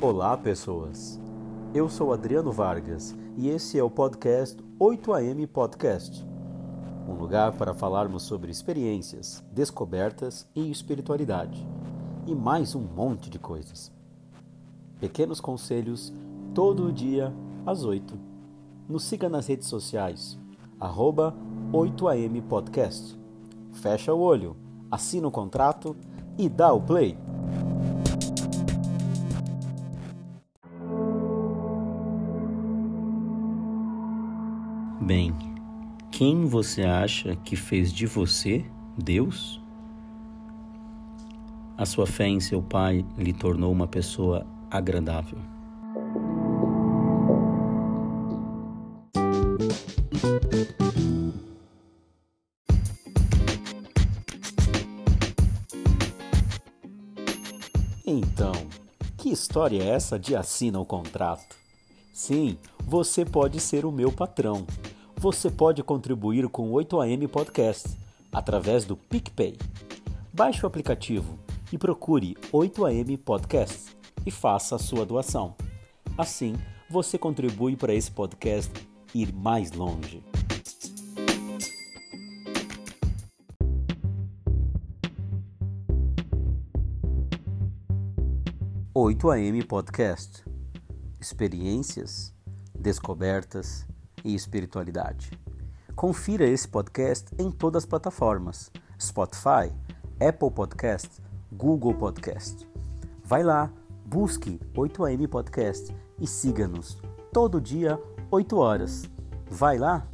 Olá, pessoas. Eu sou Adriano Vargas e esse é o podcast 8am Podcast. Um lugar para falarmos sobre experiências, descobertas e espiritualidade. E mais um monte de coisas. Pequenos conselhos todo dia às 8. Nos siga nas redes sociais, arroba 8am Podcast. Fecha o olho, assina o contrato e dá o play. Bem, quem você acha que fez de você Deus? A sua fé em seu Pai lhe tornou uma pessoa agradável. Então, que história é essa de assina o contrato? Sim, você pode ser o meu patrão. Você pode contribuir com o 8am Podcast através do PicPay. Baixe o aplicativo e procure 8am Podcast e faça a sua doação. Assim, você contribui para esse podcast ir mais longe. 8am Podcast. Experiências, descobertas e espiritualidade. Confira esse podcast em todas as plataformas: Spotify, Apple Podcast, Google Podcast. Vai lá, busque 8am Podcast e siga-nos todo dia 8 horas. Vai lá?